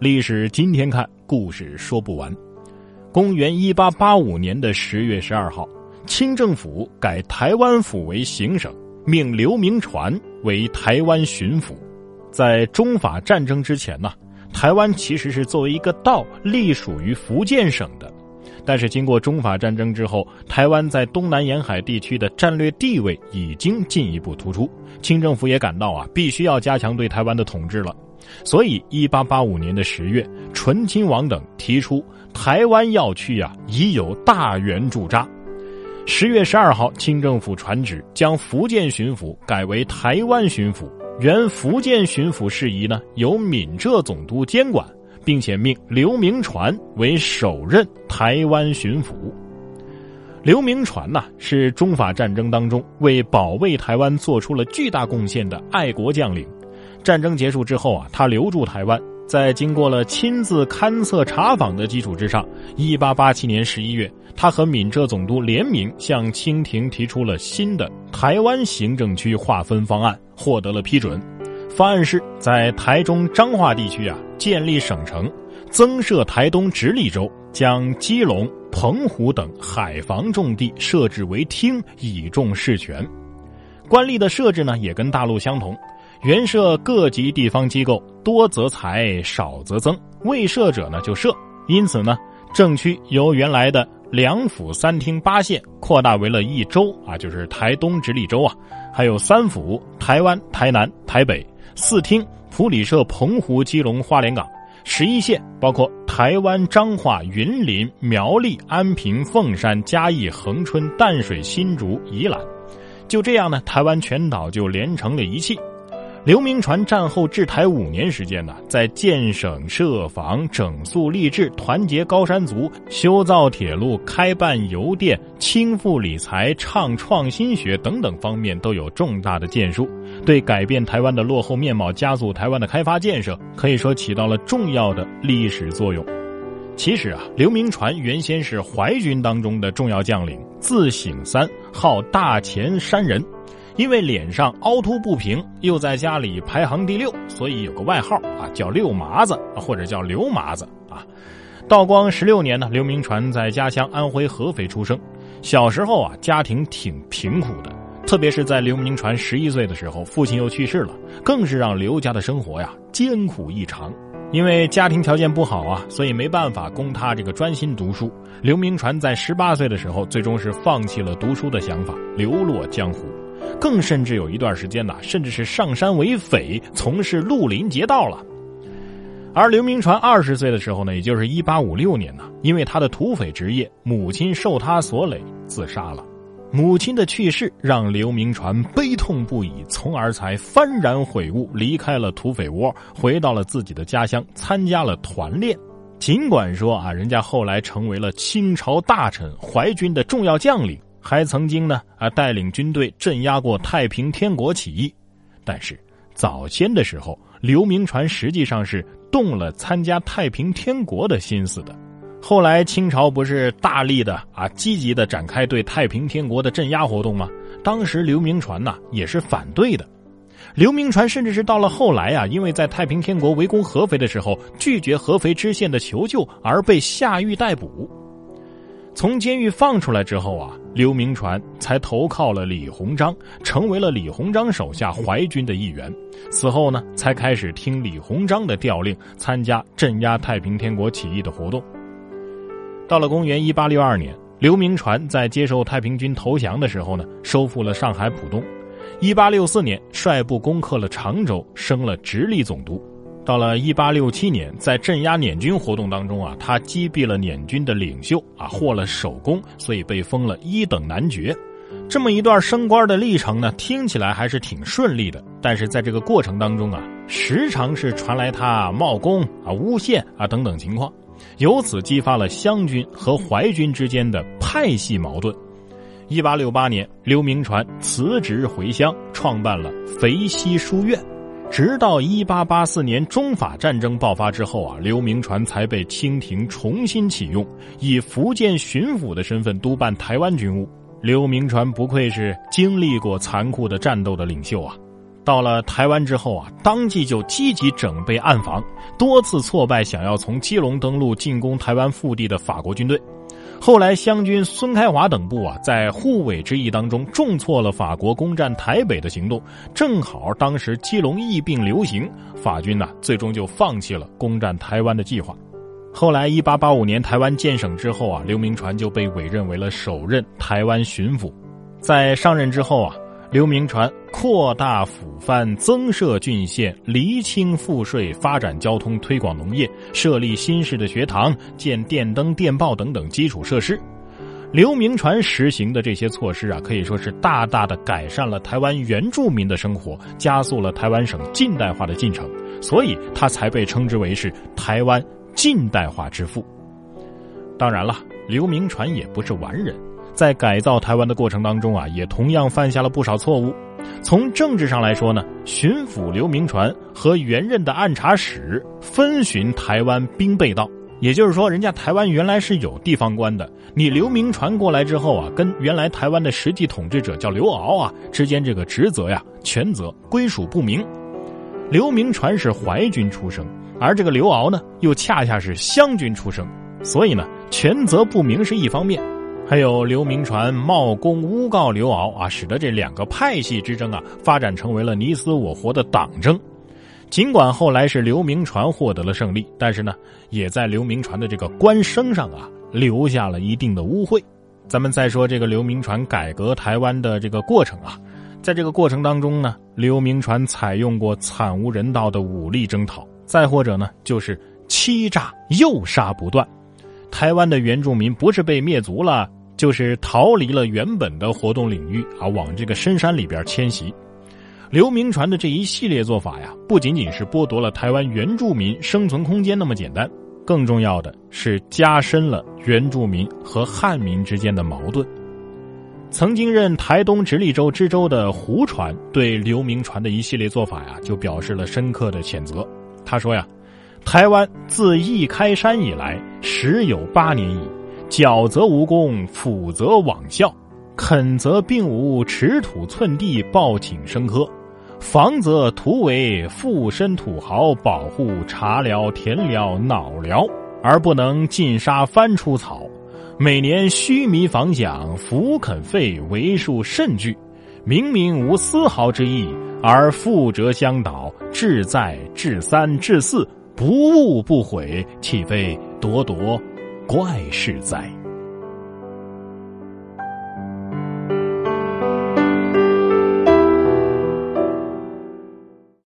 历史今天看，故事说不完。公元一八八五年的十月十二号，清政府改台湾府为行省，命刘铭传为台湾巡抚。在中法战争之前呢，台湾其实是作为一个道隶属于福建省的。但是经过中法战争之后，台湾在东南沿海地区的战略地位已经进一步突出，清政府也感到啊，必须要加强对台湾的统治了。所以，一八八五年的十月，醇亲王等提出台湾要区啊已有大员驻扎。十月十二号，清政府传旨将福建巡抚改为台湾巡抚，原福建巡抚事宜呢由闽浙总督监管，并且命刘铭传为首任台湾巡抚。刘铭传呢是中法战争当中为保卫台湾做出了巨大贡献的爱国将领。战争结束之后啊，他留驻台湾，在经过了亲自勘测查访的基础之上，一八八七年十一月，他和闽浙总督联名向清廷提出了新的台湾行政区划分方案，获得了批准。方案是在台中彰化地区啊建立省城，增设台东直隶州，将基隆、澎湖等海防重地设置为厅，以重事权。官吏的设置呢，也跟大陆相同。原设各级地方机构，多则裁，少则增；未设者呢就设。因此呢，政区由原来的两府三厅八县扩大为了一州啊，就是台东直隶州啊，还有三府：台湾、台南、台北；四厅：普里社、澎湖、基隆、花莲港；十一县包括台湾、彰化、云林、苗栗、安平、凤山、嘉义、恒春、淡水、新竹、宜兰。就这样呢，台湾全岛就连成了一气。刘铭传战后治台五年时间呢，在建省设防、整肃吏治、团结高山族、修造铁路、开办邮电、倾覆理财、倡创新学等等方面都有重大的建树，对改变台湾的落后面貌、加速台湾的开发建设，可以说起到了重要的历史作用。其实啊，刘铭传原先是淮军当中的重要将领，字醒三，号大前山人。因为脸上凹凸不平，又在家里排行第六，所以有个外号啊，叫六麻子，或者叫刘麻子啊。道光十六年呢，刘铭传在家乡安徽合肥出生。小时候啊，家庭挺贫苦的，特别是在刘铭传十一岁的时候，父亲又去世了，更是让刘家的生活呀艰苦异常。因为家庭条件不好啊，所以没办法供他这个专心读书。刘铭传在十八岁的时候，最终是放弃了读书的想法，流落江湖。更甚至有一段时间呢，甚至是上山为匪，从事绿林劫道了。而刘铭传二十岁的时候呢，也就是一八五六年呢，因为他的土匪职业，母亲受他所累自杀了。母亲的去世让刘铭传悲痛不已，从而才幡然悔悟，离开了土匪窝，回到了自己的家乡，参加了团练。尽管说啊，人家后来成为了清朝大臣、淮军的重要将领。还曾经呢啊带领军队镇压过太平天国起义，但是早先的时候，刘铭传实际上是动了参加太平天国的心思的。后来清朝不是大力的啊积极的展开对太平天国的镇压活动吗？当时刘铭传呐也是反对的。刘铭传甚至是到了后来啊，因为在太平天国围攻合肥的时候拒绝合肥知县的求救而被下狱逮捕。从监狱放出来之后啊，刘铭传才投靠了李鸿章，成为了李鸿章手下淮军的一员。此后呢，才开始听李鸿章的调令，参加镇压太平天国起义的活动。到了公元一八六二年，刘铭传在接受太平军投降的时候呢，收复了上海浦东。一八六四年，率部攻克了常州，升了直隶总督。到了一八六七年，在镇压捻军活动当中啊，他击毙了捻军的领袖啊，获了首功，所以被封了一等男爵。这么一段升官的历程呢，听起来还是挺顺利的。但是在这个过程当中啊，时常是传来他冒功啊、诬陷啊等等情况，由此激发了湘军和淮军之间的派系矛盾。一八六八年，刘铭传辞职回乡，创办了肥西书院。直到一八八四年中法战争爆发之后啊，刘铭传才被清廷重新启用，以福建巡抚的身份督办台湾军务。刘铭传不愧是经历过残酷的战斗的领袖啊！到了台湾之后啊，当即就积极整备暗防，多次挫败想要从基隆登陆进攻台湾腹地的法国军队。后来，湘军孙开华等部啊，在护卫之役当中重挫了法国攻占台北的行动，正好当时基隆疫病流行，法军呢最终就放弃了攻占台湾的计划。后来，一八八五年台湾建省之后啊，刘铭传就被委任为了首任台湾巡抚。在上任之后啊，刘铭传扩大府藩，增设郡县，厘清赋税，发展交通，推广农业，设立新式的学堂，建电灯、电报等等基础设施。刘铭传实行的这些措施啊，可以说是大大的改善了台湾原住民的生活，加速了台湾省近代化的进程，所以他才被称之为是台湾。近代化之父。当然了，刘铭传也不是完人，在改造台湾的过程当中啊，也同样犯下了不少错误。从政治上来说呢，巡抚刘铭传和原任的按察使分巡台湾兵备道，也就是说，人家台湾原来是有地方官的，你刘铭传过来之后啊，跟原来台湾的实际统治者叫刘敖啊之间这个职责呀、权责归属不明。刘铭传是淮军出生。而这个刘敖呢，又恰恰是湘军出生，所以呢，权责不明是一方面，还有刘铭传冒功诬告刘骜啊，使得这两个派系之争啊，发展成为了你死我活的党争。尽管后来是刘铭传获得了胜利，但是呢，也在刘铭传的这个官声上啊，留下了一定的污秽。咱们再说这个刘铭传改革台湾的这个过程啊，在这个过程当中呢，刘铭传采用过惨无人道的武力征讨。再或者呢，就是欺诈诱杀不断，台湾的原住民不是被灭族了，就是逃离了原本的活动领域啊，往这个深山里边迁徙。刘铭传的这一系列做法呀，不仅仅是剥夺了台湾原住民生存空间那么简单，更重要的是加深了原住民和汉民之间的矛盾。曾经任台东直隶州知州的胡传对刘铭传的一系列做法呀，就表示了深刻的谴责。他说呀，台湾自一开山以来，时有八年矣。剿则无功，抚则罔效，垦则并无尺土寸地，报请生科，防则图为附身土豪，保护茶寮、田寮、脑寮，而不能尽杀番出草。每年须弥防饷，浮垦费为数甚巨，明明无丝毫之意。而富折相倒，志在至三至四，不误不悔，岂非咄咄怪事在？